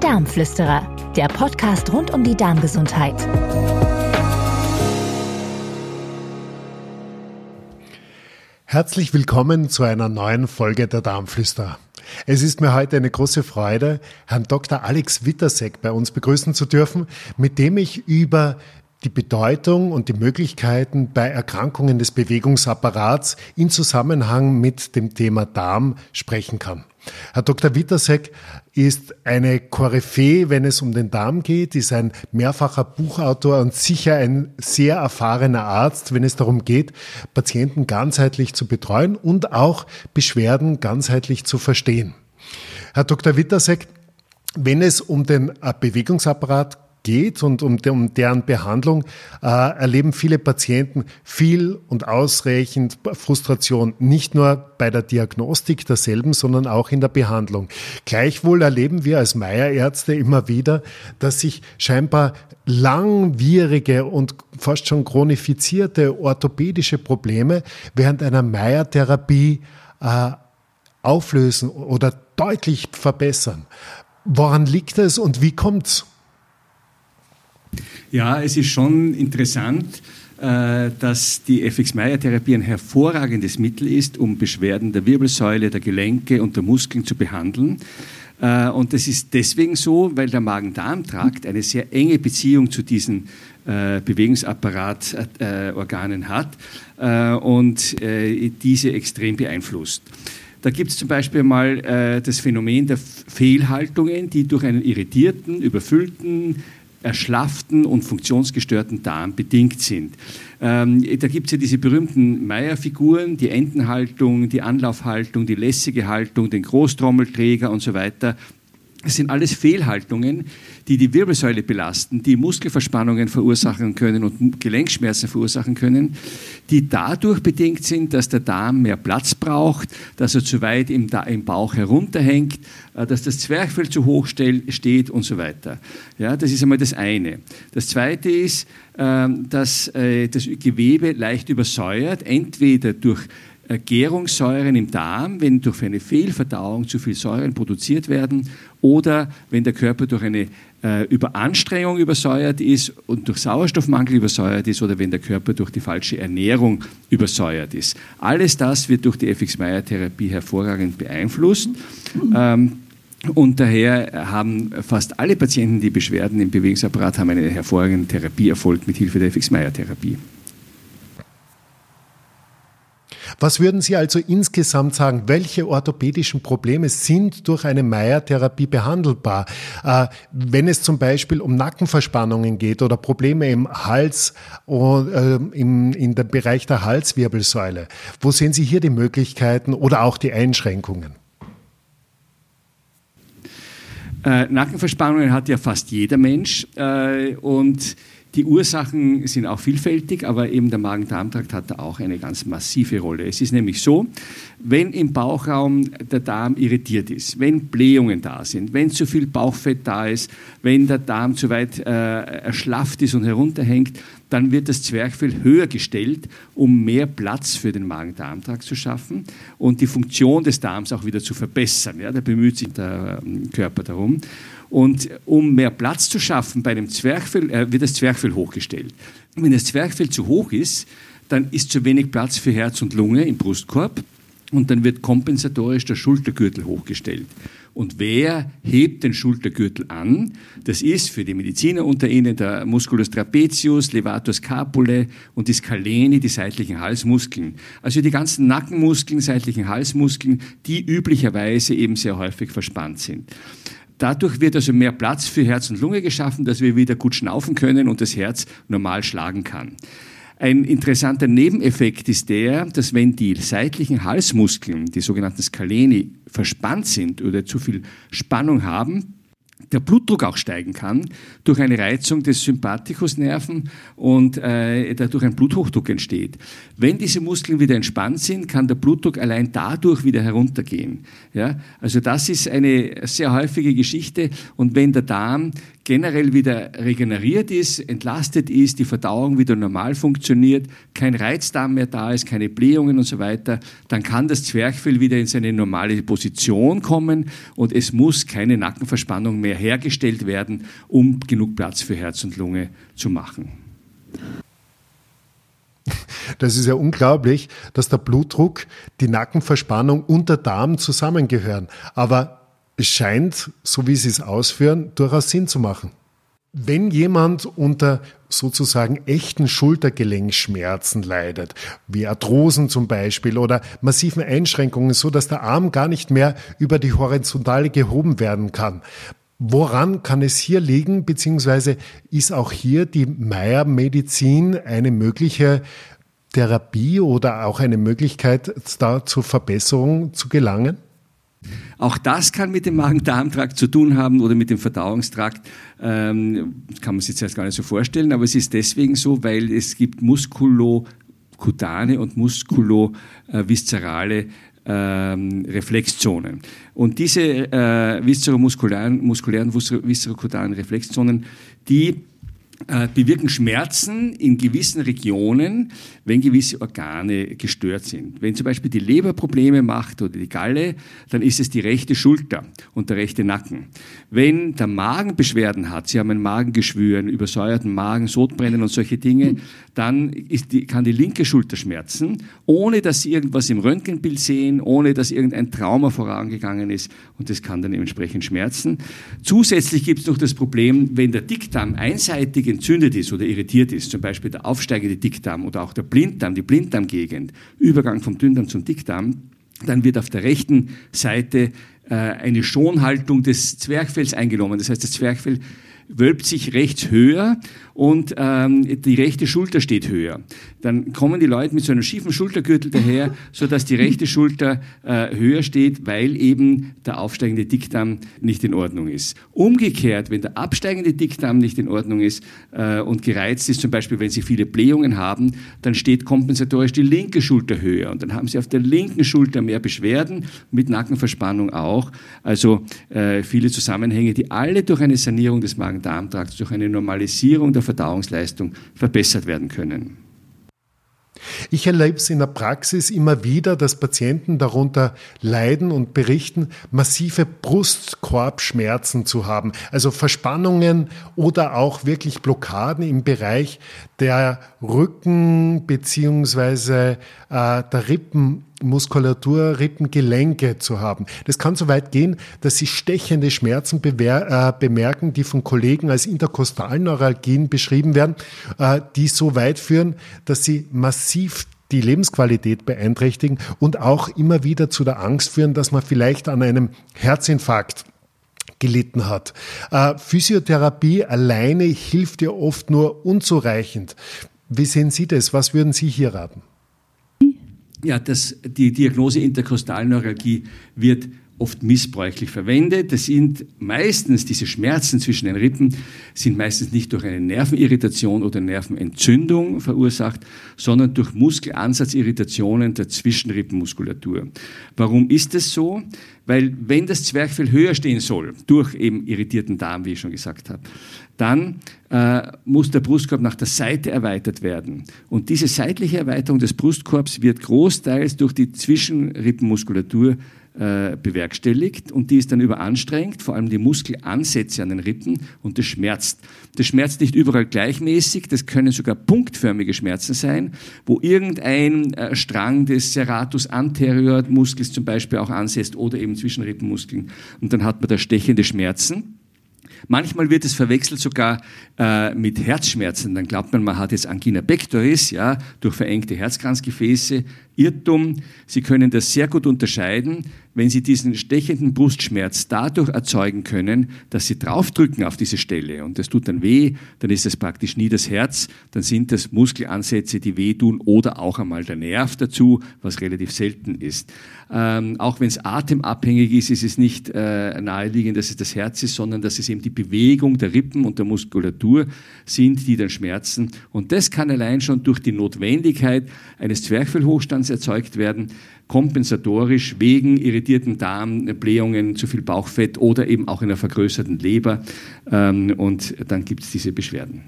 Darmflüsterer, der Podcast rund um die Darmgesundheit. Herzlich willkommen zu einer neuen Folge der Darmflüsterer. Es ist mir heute eine große Freude, Herrn Dr. Alex Wittersek bei uns begrüßen zu dürfen, mit dem ich über die Bedeutung und die Möglichkeiten bei Erkrankungen des Bewegungsapparats in Zusammenhang mit dem Thema Darm sprechen kann. Herr Dr. Wittersek ist eine Koryphäe, wenn es um den Darm geht, ist ein mehrfacher Buchautor und sicher ein sehr erfahrener Arzt, wenn es darum geht, Patienten ganzheitlich zu betreuen und auch Beschwerden ganzheitlich zu verstehen. Herr Dr. Wittersek, wenn es um den Bewegungsapparat geht und um, um deren Behandlung, äh, erleben viele Patienten viel und ausreichend Frustration, nicht nur bei der Diagnostik derselben, sondern auch in der Behandlung. Gleichwohl erleben wir als Meierärzte immer wieder, dass sich scheinbar langwierige und fast schon chronifizierte orthopädische Probleme während einer Meiertherapie äh, auflösen oder deutlich verbessern. Woran liegt es und wie kommt's? Ja, es ist schon interessant, äh, dass die FX-Meyer-Therapie ein hervorragendes Mittel ist, um Beschwerden der Wirbelsäule, der Gelenke und der Muskeln zu behandeln. Äh, und das ist deswegen so, weil der Magen-Darm-Trakt eine sehr enge Beziehung zu diesen äh, Bewegungsapparatorganen hat und diese extrem beeinflusst. Da gibt es zum Beispiel mal das Phänomen der Fehlhaltungen, die durch einen irritierten, überfüllten, erschlafften und funktionsgestörten Darm bedingt sind. Ähm, da gibt es ja diese berühmten Meyer-Figuren, die Entenhaltung, die Anlaufhaltung, die lässige Haltung, den Großtrommelträger und so weiter. Es sind alles Fehlhaltungen, die die Wirbelsäule belasten, die Muskelverspannungen verursachen können und Gelenkschmerzen verursachen können, die dadurch bedingt sind, dass der Darm mehr Platz braucht, dass er zu weit im, Bauch herunterhängt, äh, dass das Zwerchfell zu hoch steht und so weiter. Ja, das ist einmal das eine. Das zweite ist, ähm, dass äh, das Gewebe leicht übersäuert, entweder durch Gärungssäuren im Darm, wenn durch eine Fehlverdauung zu viel Säuren produziert werden oder wenn der Körper durch eine äh, Überanstrengung übersäuert ist und durch Sauerstoffmangel übersäuert ist oder wenn der Körper durch die falsche Ernährung übersäuert ist. Alles das wird durch die FX-Meyer-Therapie hervorragend beeinflusst. Ähm, und daher haben fast alle Patienten, die Beschwerden im Bewegungsapparat haben, einen hervorragenden Therapieerfolg mit Hilfe der FX-Meyer-Therapie. Was würden Sie also insgesamt sagen? Welche orthopädischen Probleme sind durch eine Meyer-Therapie behandelbar? Äh, wenn es zum Beispiel um Nackenverspannungen geht oder Probleme im Hals äh, im, in dem Bereich der Halswirbelsäule, wo sehen Sie hier die Möglichkeiten oder auch die Einschränkungen? Äh, Nackenverspannungen hat ja fast jeder Mensch äh, und die Ursachen sind auch vielfältig, aber eben der Magen-Darm-Trakt hat da auch eine ganz massive Rolle. Es ist nämlich so, wenn im Bauchraum der Darm irritiert ist, wenn Blähungen da sind, wenn zu viel Bauchfett da ist, wenn der Darm zu weit äh, erschlafft ist und herunterhängt, dann wird das Zwerchfell höher gestellt, um mehr Platz für den Magen-Darm-Trakt zu schaffen und die Funktion des Darms auch wieder zu verbessern. Ja, da bemüht sich der ähm, Körper darum. Und um mehr Platz zu schaffen bei dem Zwerchfell, äh, wird das Zwerchfell hochgestellt. Wenn das Zwerchfell zu hoch ist, dann ist zu wenig Platz für Herz und Lunge im Brustkorb und dann wird kompensatorisch der Schultergürtel hochgestellt. Und wer hebt den Schultergürtel an? Das ist für die Mediziner unter Ihnen der Musculus trapezius, Levatus capulae und die Scaleni, die seitlichen Halsmuskeln. Also die ganzen Nackenmuskeln, seitlichen Halsmuskeln, die üblicherweise eben sehr häufig verspannt sind. Dadurch wird also mehr Platz für Herz und Lunge geschaffen, dass wir wieder gut schnaufen können und das Herz normal schlagen kann. Ein interessanter Nebeneffekt ist der, dass wenn die seitlichen Halsmuskeln, die sogenannten Scaleni, verspannt sind oder zu viel Spannung haben, der Blutdruck auch steigen kann durch eine Reizung des Sympathikusnerven und äh, dadurch ein Bluthochdruck entsteht. Wenn diese Muskeln wieder entspannt sind, kann der Blutdruck allein dadurch wieder heruntergehen. Ja? Also das ist eine sehr häufige Geschichte und wenn der Darm generell wieder regeneriert ist, entlastet ist, die Verdauung wieder normal funktioniert, kein Reizdarm mehr da ist, keine Blähungen und so weiter, dann kann das Zwerchfell wieder in seine normale Position kommen und es muss keine Nackenverspannung mehr hergestellt werden, um genug Platz für Herz und Lunge zu machen. Das ist ja unglaublich, dass der Blutdruck, die Nackenverspannung und der Darm zusammengehören. Aber es scheint, so wie Sie es ausführen, durchaus Sinn zu machen. Wenn jemand unter sozusagen echten Schultergelenkschmerzen leidet, wie Arthrosen zum Beispiel oder massiven Einschränkungen, so dass der Arm gar nicht mehr über die Horizontale gehoben werden kann, Woran kann es hier liegen, beziehungsweise ist auch hier die Meyer-Medizin eine mögliche Therapie oder auch eine Möglichkeit, da zur Verbesserung zu gelangen? Auch das kann mit dem Magen-Darm-Trakt zu tun haben oder mit dem Verdauungstrakt. Ähm, kann man sich jetzt gar nicht so vorstellen, aber es ist deswegen so, weil es gibt muskulokutane und muskuloviszerale ähm, Reflexzonen. Und diese äh, visceromuskulären muskulären, viszerokutaren Reflexzonen, die äh, bewirken Schmerzen in gewissen Regionen, wenn gewisse Organe gestört sind. Wenn zum Beispiel die Leber Probleme macht oder die Galle, dann ist es die rechte Schulter und der rechte Nacken. Wenn der Magen Beschwerden hat, Sie haben ein Magengeschwür, einen übersäuerten Magen, Sodbrennen und solche Dinge, dann die, kann die linke Schulter schmerzen, ohne dass Sie irgendwas im Röntgenbild sehen, ohne dass irgendein Trauma vorangegangen ist und das kann dann entsprechend schmerzen. Zusätzlich gibt es noch das Problem, wenn der Dickdarm einseitig entzündet ist oder irritiert ist, zum Beispiel der aufsteigende Dickdarm oder auch der Blinddarm, die Blinddarmgegend, Übergang vom Dünndarm zum Dickdarm, dann wird auf der rechten Seite äh, eine Schonhaltung des Zwerchfells eingenommen. Das heißt, das Zwerchfell wölbt sich rechts höher und ähm, die rechte Schulter steht höher. Dann kommen die Leute mit so einem schiefen Schultergürtel daher, so dass die rechte Schulter äh, höher steht, weil eben der aufsteigende Dickdarm nicht in Ordnung ist. Umgekehrt, wenn der absteigende Dickdarm nicht in Ordnung ist äh, und gereizt ist, zum Beispiel wenn Sie viele Blähungen haben, dann steht kompensatorisch die linke Schulter höher und dann haben Sie auf der linken Schulter mehr Beschwerden, mit Nackenverspannung auch. Also äh, viele Zusammenhänge, die alle durch eine Sanierung des Magen-Darm-Trakts, durch eine Normalisierung der Verdauungsleistung verbessert werden können. Ich erlebe es in der Praxis immer wieder, dass Patienten darunter leiden und berichten, massive Brustkorbschmerzen zu haben, also Verspannungen oder auch wirklich Blockaden im Bereich der Rücken beziehungsweise äh, der Rippenmuskulatur, Rippengelenke zu haben. Das kann so weit gehen, dass sie stechende Schmerzen äh, bemerken, die von Kollegen als Interkostalneuralgien beschrieben werden, äh, die so weit führen, dass sie massiv die Lebensqualität beeinträchtigen und auch immer wieder zu der Angst führen, dass man vielleicht an einem Herzinfarkt gelitten hat. Äh, Physiotherapie alleine hilft ja oft nur unzureichend. Wie sehen Sie das? Was würden Sie hier raten? Ja, das, die Diagnose Interkostalneuralgie wird oft missbräuchlich verwendet. Das sind meistens diese Schmerzen zwischen den Rippen sind meistens nicht durch eine Nervenirritation oder Nervenentzündung verursacht, sondern durch Muskelansatzirritationen der Zwischenrippenmuskulatur. Warum ist das so? Weil wenn das Zwerchfell höher stehen soll, durch eben irritierten Darm, wie ich schon gesagt habe, dann äh, muss der Brustkorb nach der Seite erweitert werden. Und diese seitliche Erweiterung des Brustkorbs wird großteils durch die Zwischenrippenmuskulatur äh, bewerkstelligt und die ist dann überanstrengt, vor allem die Muskelansätze an den Rippen und das schmerzt. Das schmerzt nicht überall gleichmäßig, das können sogar punktförmige Schmerzen sein, wo irgendein äh, Strang des Serratus anterior Muskels zum Beispiel auch ansetzt oder eben Zwischenrippenmuskeln und dann hat man da stechende Schmerzen. Manchmal wird es verwechselt sogar äh, mit Herzschmerzen. Dann glaubt man, man hat jetzt Angina pectoris, ja, durch verengte Herzkranzgefäße. Irrtum. Sie können das sehr gut unterscheiden, wenn Sie diesen stechenden Brustschmerz dadurch erzeugen können, dass Sie draufdrücken auf diese Stelle und das tut dann weh, dann ist es praktisch nie das Herz, dann sind das Muskelansätze, die wehtun oder auch einmal der Nerv dazu, was relativ selten ist. Ähm, auch wenn es atemabhängig ist, ist es nicht äh, naheliegend, dass es das Herz ist, sondern dass es eben die Bewegung der Rippen und der Muskulatur sind, die dann schmerzen. Und das kann allein schon durch die Notwendigkeit eines Zwerchfellhochstands erzeugt werden, kompensatorisch wegen irritierten Darm, Blähungen, zu viel Bauchfett oder eben auch einer vergrößerten Leber. Ähm, und dann gibt es diese Beschwerden.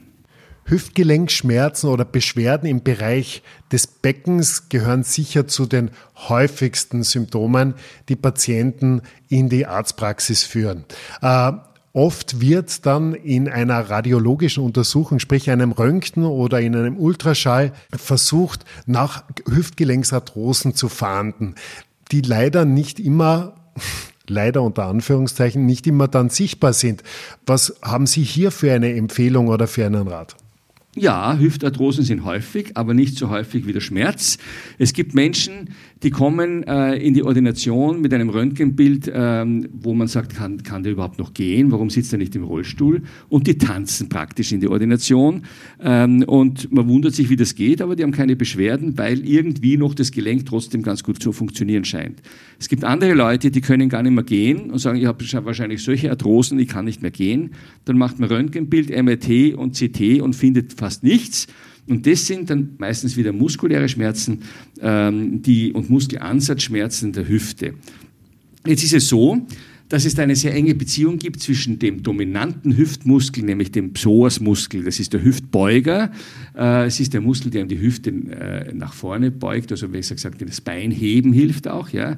Hüftgelenkschmerzen oder Beschwerden im Bereich des Beckens gehören sicher zu den häufigsten Symptomen, die Patienten in die Arztpraxis führen. Äh, Oft wird dann in einer radiologischen Untersuchung, sprich einem Röntgen oder in einem Ultraschall, versucht, nach Hüftgelenksarthrosen zu fahnden, die leider nicht immer leider unter Anführungszeichen nicht immer dann sichtbar sind. Was haben Sie hier für eine Empfehlung oder für einen Rat? Ja, Hüftarthrosen sind häufig, aber nicht so häufig wie der Schmerz. Es gibt Menschen, die kommen äh, in die Ordination mit einem Röntgenbild, ähm, wo man sagt, kann, kann der überhaupt noch gehen? Warum sitzt er nicht im Rollstuhl? Und die tanzen praktisch in die Ordination. Ähm, und man wundert sich, wie das geht, aber die haben keine Beschwerden, weil irgendwie noch das Gelenk trotzdem ganz gut zu funktionieren scheint. Es gibt andere Leute, die können gar nicht mehr gehen und sagen, ich habe wahrscheinlich solche Arthrosen, ich kann nicht mehr gehen. Dann macht man Röntgenbild, MRT und CT und findet fast nichts. Und das sind dann meistens wieder muskuläre Schmerzen ähm, die, und Muskelansatzschmerzen der Hüfte. Jetzt ist es so, dass es da eine sehr enge Beziehung gibt zwischen dem dominanten Hüftmuskel, nämlich dem Psoasmuskel. Das ist der Hüftbeuger. Äh, es ist der Muskel, der die Hüfte äh, nach vorne beugt, also wie gesagt, das Bein heben hilft auch. Ja.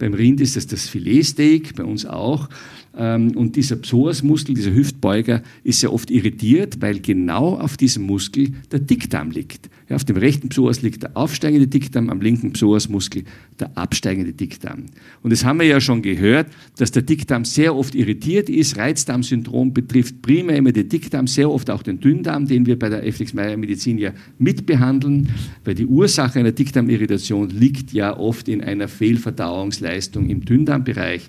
Beim Rind ist das das Filetsteak, bei uns auch. Ähm, und dieser Psoasmuskel, dieser Hüftbeuger, ist sehr oft irritiert, weil genau auf diesem Muskel der Dickdarm liegt. Ja, auf dem rechten Psoas liegt der aufsteigende Dickdarm, am linken Psoasmuskel der absteigende Dickdarm. Und das haben wir ja schon gehört, dass der Dickdarm sehr oft irritiert ist. Reizdarmsyndrom betrifft primär immer den Dickdarm, sehr oft auch den Dünndarm, den wir bei der Efflix-Meyer-Medizin ja mitbehandeln, weil die Ursache einer Dickdarmirritation liegt ja oft in einer Fehlverdauungsleistung im Dünndarmbereich.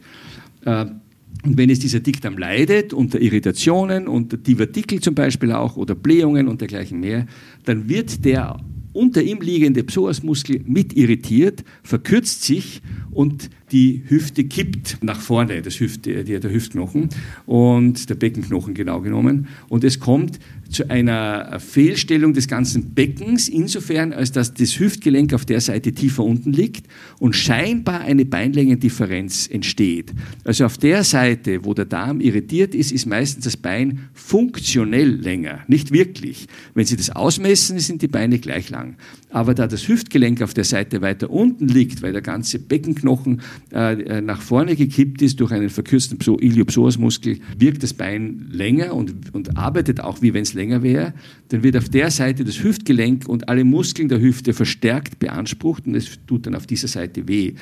Und wenn es dieser Dickdarm leidet, unter Irritationen, unter Divertikel zum Beispiel auch oder Blähungen und dergleichen mehr, dann wird der unter ihm liegende Psoasmuskel mit irritiert, verkürzt sich und die Hüfte kippt nach vorne, das Hüfte, der Hüftknochen und der Beckenknochen genau genommen. Und es kommt zu einer Fehlstellung des ganzen Beckens, insofern, als dass das Hüftgelenk auf der Seite tiefer unten liegt und scheinbar eine Beinlängendifferenz entsteht. Also auf der Seite, wo der Darm irritiert ist, ist meistens das Bein funktionell länger, nicht wirklich. Wenn Sie das ausmessen, sind die Beine gleich lang. Aber da das Hüftgelenk auf der Seite weiter unten liegt, weil der ganze Beckenknochen äh, nach vorne gekippt ist durch einen verkürzten Iliopsoasmuskel, wirkt das Bein länger und, und arbeitet auch wie wenn es länger wäre. Dann wird auf der Seite das Hüftgelenk und alle Muskeln der Hüfte verstärkt beansprucht und es tut dann auf dieser Seite weh.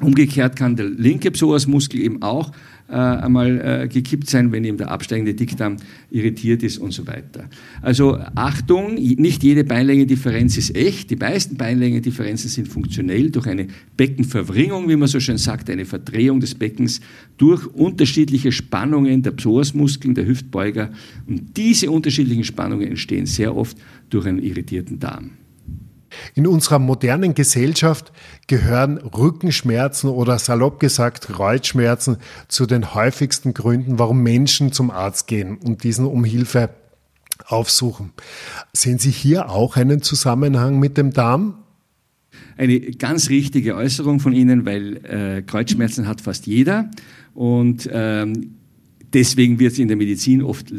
Umgekehrt kann der linke Psoasmuskel eben auch äh, einmal äh, gekippt sein, wenn eben der absteigende Dickdarm irritiert ist und so weiter. Also Achtung, nicht jede Beinlänge-Differenz ist echt. Die meisten Beinlänge-Differenzen sind funktionell durch eine Beckenverwringung, wie man so schön sagt, eine Verdrehung des Beckens durch unterschiedliche Spannungen der Psoasmuskeln, der Hüftbeuger. Und diese unterschiedlichen Spannungen entstehen sehr oft durch einen irritierten Darm. In unserer modernen Gesellschaft gehören Rückenschmerzen oder salopp gesagt Kreuzschmerzen zu den häufigsten Gründen, warum Menschen zum Arzt gehen und diesen um Hilfe aufsuchen. Sehen Sie hier auch einen Zusammenhang mit dem Darm? Eine ganz richtige Äußerung von Ihnen, weil äh, Kreuzschmerzen hat fast jeder und ähm, deswegen wird es in der Medizin oft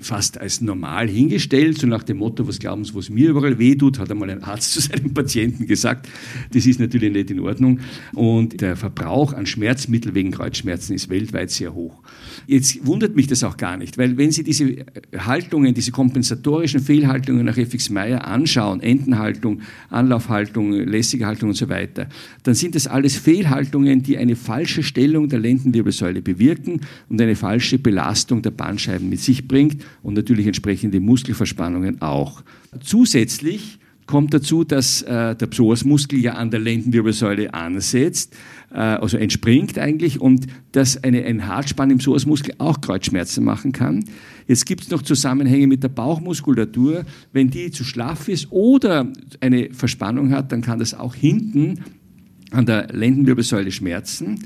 fast als normal hingestellt, so nach dem Motto, was glauben Sie, was mir überall wehtut, hat einmal ein Arzt zu seinem Patienten gesagt. Das ist natürlich nicht in Ordnung. Und der Verbrauch an Schmerzmitteln wegen Kreuzschmerzen ist weltweit sehr hoch. Jetzt wundert mich das auch gar nicht, weil wenn Sie diese Haltungen, diese kompensatorischen Fehlhaltungen nach FX Meyer anschauen, Entenhaltung, Anlaufhaltung, lässige Haltung und so weiter, dann sind das alles Fehlhaltungen, die eine falsche Stellung der Lendenwirbelsäule bewirken und eine falsche Belastung der Bandscheiben mit sich bringt und natürlich entsprechende Muskelverspannungen auch. Zusätzlich kommt dazu, dass äh, der Psoasmuskel ja an der Lendenwirbelsäule ansetzt, äh, also entspringt eigentlich und dass eine, ein Hartspann im Psoasmuskel auch Kreuzschmerzen machen kann. Jetzt gibt es noch Zusammenhänge mit der Bauchmuskulatur. Wenn die zu schlaff ist oder eine Verspannung hat, dann kann das auch hinten an der Lendenwirbelsäule schmerzen.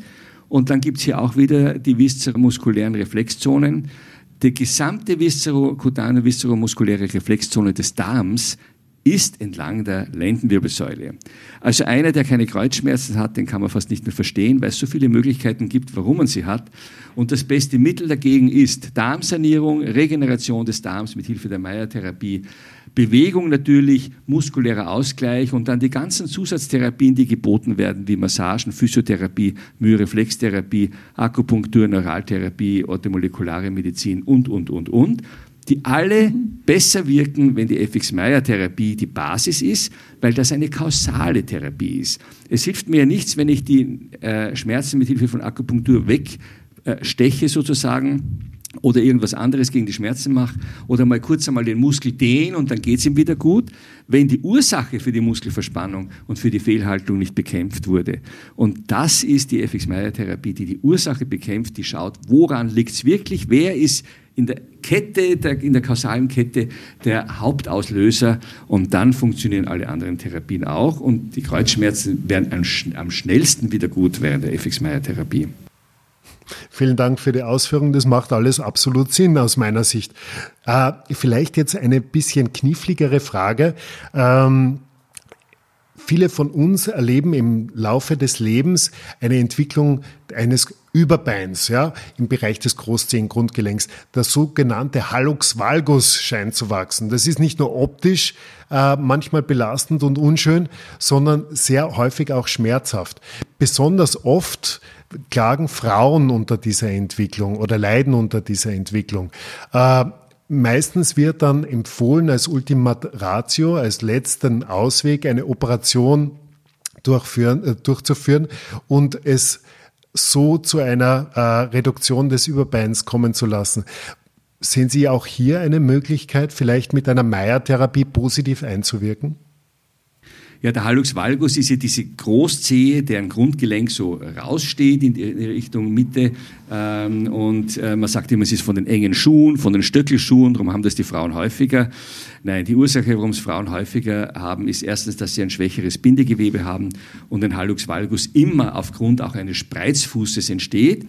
Und dann gibt es hier auch wieder die viszeromuskulären Reflexzonen die gesamte viszerokutane, viszeromuskuläre Reflexzone des Darms ist entlang der Lendenwirbelsäule. Also einer, der keine Kreuzschmerzen hat, den kann man fast nicht mehr verstehen, weil es so viele Möglichkeiten gibt, warum man sie hat. Und das beste Mittel dagegen ist Darmsanierung, Regeneration des Darms mit Hilfe der Meyer-Therapie, Bewegung natürlich, muskulärer Ausgleich und dann die ganzen Zusatztherapien, die geboten werden, wie Massagen, Physiotherapie, Myoreflextherapie, Akupunktur, Neuraltherapie, orthomolekulare Medizin und, und, und, und die alle besser wirken, wenn die FX-Meyer-Therapie die Basis ist, weil das eine kausale Therapie ist. Es hilft mir ja nichts, wenn ich die äh, Schmerzen mit Hilfe von Akupunktur wegsteche äh, sozusagen oder irgendwas anderes gegen die Schmerzen mache oder mal kurz einmal den Muskel dehne und dann geht es ihm wieder gut, wenn die Ursache für die Muskelverspannung und für die Fehlhaltung nicht bekämpft wurde. Und das ist die FX-Meyer-Therapie, die die Ursache bekämpft, die schaut, woran liegt es wirklich, wer ist in der Kette, der, in der kausalen Kette der Hauptauslöser und dann funktionieren alle anderen Therapien auch und die Kreuzschmerzen werden am schnellsten wieder gut während der FX-Meyer-Therapie. Vielen Dank für die Ausführung. Das macht alles absolut Sinn aus meiner Sicht. Äh, vielleicht jetzt eine bisschen kniffligere Frage. Ähm, viele von uns erleben im Laufe des Lebens eine Entwicklung eines Überbeins, ja, im Bereich des Großzehengrundgelenks. Der sogenannte Hallux valgus scheint zu wachsen. Das ist nicht nur optisch äh, manchmal belastend und unschön, sondern sehr häufig auch schmerzhaft. Besonders oft klagen Frauen unter dieser Entwicklung oder leiden unter dieser Entwicklung. Äh, meistens wird dann empfohlen als Ultima Ratio, als letzten Ausweg, eine Operation durchführen, äh, durchzuführen und es so zu einer äh, Reduktion des Überbeins kommen zu lassen. Sehen Sie auch hier eine Möglichkeit, vielleicht mit einer Meyer-Therapie positiv einzuwirken? Ja, der Hallux valgus ist ja diese Großzehe, deren Grundgelenk so raussteht in die Richtung Mitte. Ähm, und äh, man sagt immer, es ist von den engen Schuhen, von den Stöckelschuhen, darum haben das die Frauen häufiger. Nein, die Ursache, warum es Frauen häufiger haben, ist erstens, dass sie ein schwächeres Bindegewebe haben und ein Hallux valgus immer aufgrund auch eines Spreizfußes entsteht.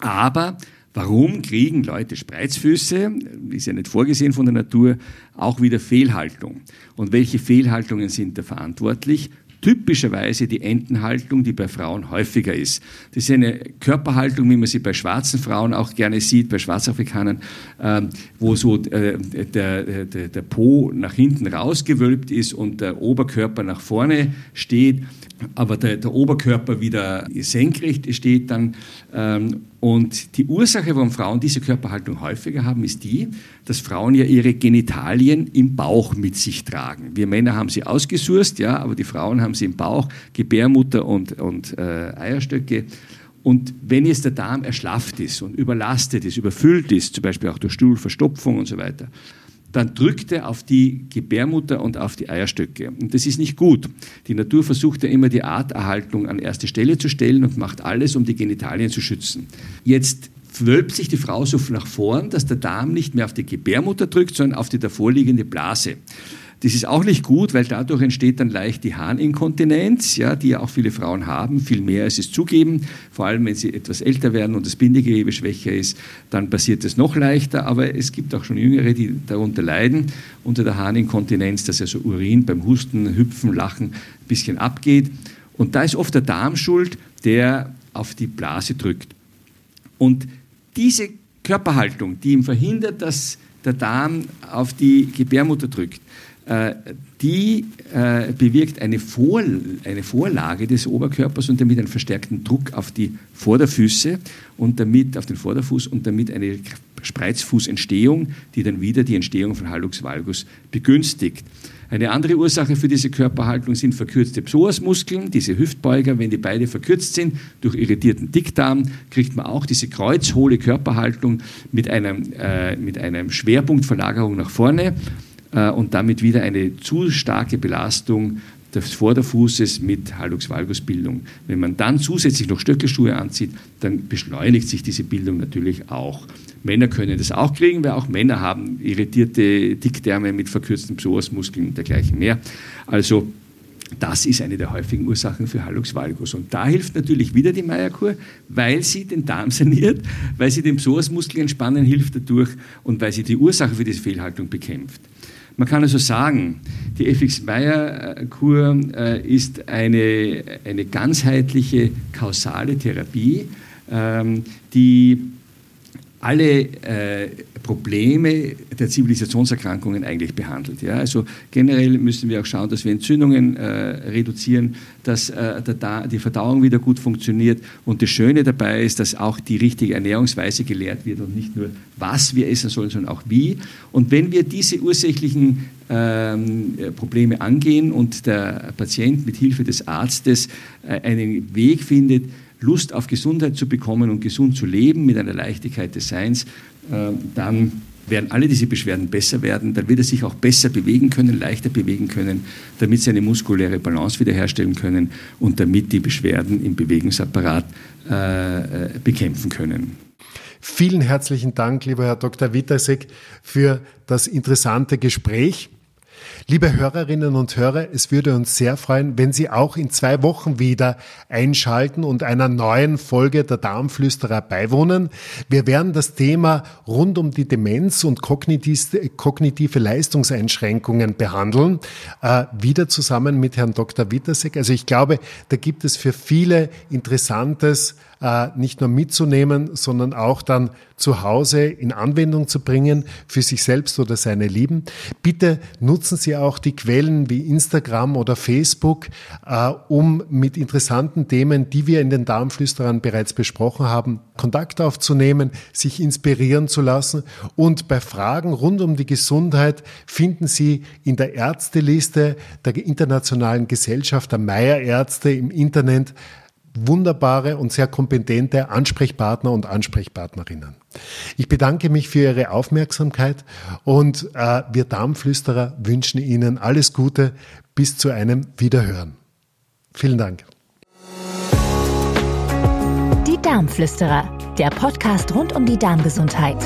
Aber Warum kriegen Leute Spreizfüße? Ist ja nicht vorgesehen von der Natur. Auch wieder Fehlhaltung. Und welche Fehlhaltungen sind da verantwortlich? typischerweise die Entenhaltung, die bei Frauen häufiger ist. Das ist eine Körperhaltung, wie man sie bei schwarzen Frauen auch gerne sieht, bei Schwarzafrikanern, ähm, wo so äh, der, der, der Po nach hinten rausgewölbt ist und der Oberkörper nach vorne steht aber der, der, Oberkörper wieder senkrecht steht dann. Ähm, und die Ursache, warum Frauen diese Körperhaltung häufiger haben, ist die, dass Frauen ja ihre Genitalien im Bauch mit sich tragen. Wir Männer haben sie ausgesurst, ja, aber die Frauen haben sie im Bauch, Gebärmutter und, und äh, Eierstöcke. Und wenn jetzt der Darm erschlafft ist und überlastet ist, überfüllt ist, zum Beispiel auch durch Stuhlverstopfung und so weiter, dann drückt er auf die Gebärmutter und auf die Eierstöcke. Und das ist nicht gut. Die Natur versucht ja immer die Arterhaltung an erste Stelle zu stellen und macht alles, um die Genitalien zu schützen. Jetzt wölbt sich die Frau so nach vorn, dass der Darm nicht mehr auf die Gebärmutter drückt, sondern auf die davorliegende Blase. Das ist auch nicht gut, weil dadurch entsteht dann leicht die Harninkontinenz, ja, die ja auch viele Frauen haben, viel mehr als es zugeben. Vor allem, wenn sie etwas älter werden und das Bindegewebe schwächer ist, dann passiert es noch leichter. Aber es gibt auch schon Jüngere, die darunter leiden, unter der Harninkontinenz, dass also Urin beim Husten, Hüpfen, Lachen ein bisschen abgeht. Und da ist oft der Darm schuld, der auf die Blase drückt. Und diese Körperhaltung, die ihm verhindert, dass der Darm auf die Gebärmutter drückt, die äh, bewirkt eine, Vor eine Vorlage des Oberkörpers und damit einen verstärkten Druck auf die Vorderfüße und damit auf den Vorderfuß und damit eine Spreizfußentstehung, die dann wieder die Entstehung von Hallux valgus begünstigt. Eine andere Ursache für diese Körperhaltung sind verkürzte Psoasmuskeln, diese Hüftbeuger. Wenn die beide verkürzt sind durch irritierten Dickdarm, kriegt man auch diese kreuzhohle Körperhaltung mit, einem, äh, mit einem Schwerpunktverlagerung nach vorne äh, und damit wieder eine zu starke Belastung des Vorderfußes mit Hallux valgus Bildung. Wenn man dann zusätzlich noch Stöckelschuhe anzieht, dann beschleunigt sich diese Bildung natürlich auch. Männer können das auch kriegen, weil auch Männer haben irritierte Dickdärme mit verkürzten Psoasmuskeln und dergleichen mehr. Also das ist eine der häufigen Ursachen für Hallux valgus. Und da hilft natürlich wieder die Meierkur, weil sie den Darm saniert, weil sie den Psoasmuskel entspannen hilft dadurch und weil sie die Ursache für diese Fehlhaltung bekämpft. Man kann also sagen, die FX-Meyer-Kur äh, ist eine, eine ganzheitliche kausale Therapie, ähm, die alle äh, Probleme der Zivilisationserkrankungen eigentlich behandelt. Ja? Also generell müssen wir auch schauen, dass wir Entzündungen äh, reduzieren, dass äh, der, die Verdauung wieder gut funktioniert. Und das Schöne dabei ist, dass auch die richtige Ernährungsweise gelehrt wird und nicht nur, was wir essen sollen, sondern auch wie. Und wenn wir diese ursächlichen ähm, Probleme angehen und der Patient mit Hilfe des Arztes äh, einen Weg findet, Lust auf Gesundheit zu bekommen und gesund zu leben mit einer Leichtigkeit des Seins, äh, dann werden alle diese Beschwerden besser werden, dann wird er sich auch besser bewegen können, leichter bewegen können, damit sie eine muskuläre Balance wiederherstellen können und damit die Beschwerden im Bewegungsapparat äh, äh bekämpfen können. Vielen herzlichen Dank, lieber Herr Dr. Witasek, für das interessante Gespräch. Liebe Hörerinnen und Hörer, es würde uns sehr freuen, wenn Sie auch in zwei Wochen wieder einschalten und einer neuen Folge der Darmflüsterer beiwohnen. Wir werden das Thema rund um die Demenz und kognitive Leistungseinschränkungen behandeln, äh, wieder zusammen mit Herrn Dr. Wittersek. Also ich glaube, da gibt es für viele Interessantes, äh, nicht nur mitzunehmen, sondern auch dann zu Hause in Anwendung zu bringen für sich selbst oder seine Lieben. Bitte nutzen Sie auch die Quellen wie Instagram oder Facebook, äh, um mit interessanten Themen, die wir in den Darmflüsterern bereits besprochen haben, Kontakt aufzunehmen, sich inspirieren zu lassen. Und bei Fragen rund um die Gesundheit finden Sie in der Ärzteliste der Internationalen Gesellschaft der Meierärzte im Internet wunderbare und sehr kompetente Ansprechpartner und Ansprechpartnerinnen. Ich bedanke mich für Ihre Aufmerksamkeit und äh, wir Darmflüsterer wünschen Ihnen alles Gute bis zu einem Wiederhören. Vielen Dank. Die Darmflüsterer, der Podcast rund um die Darmgesundheit.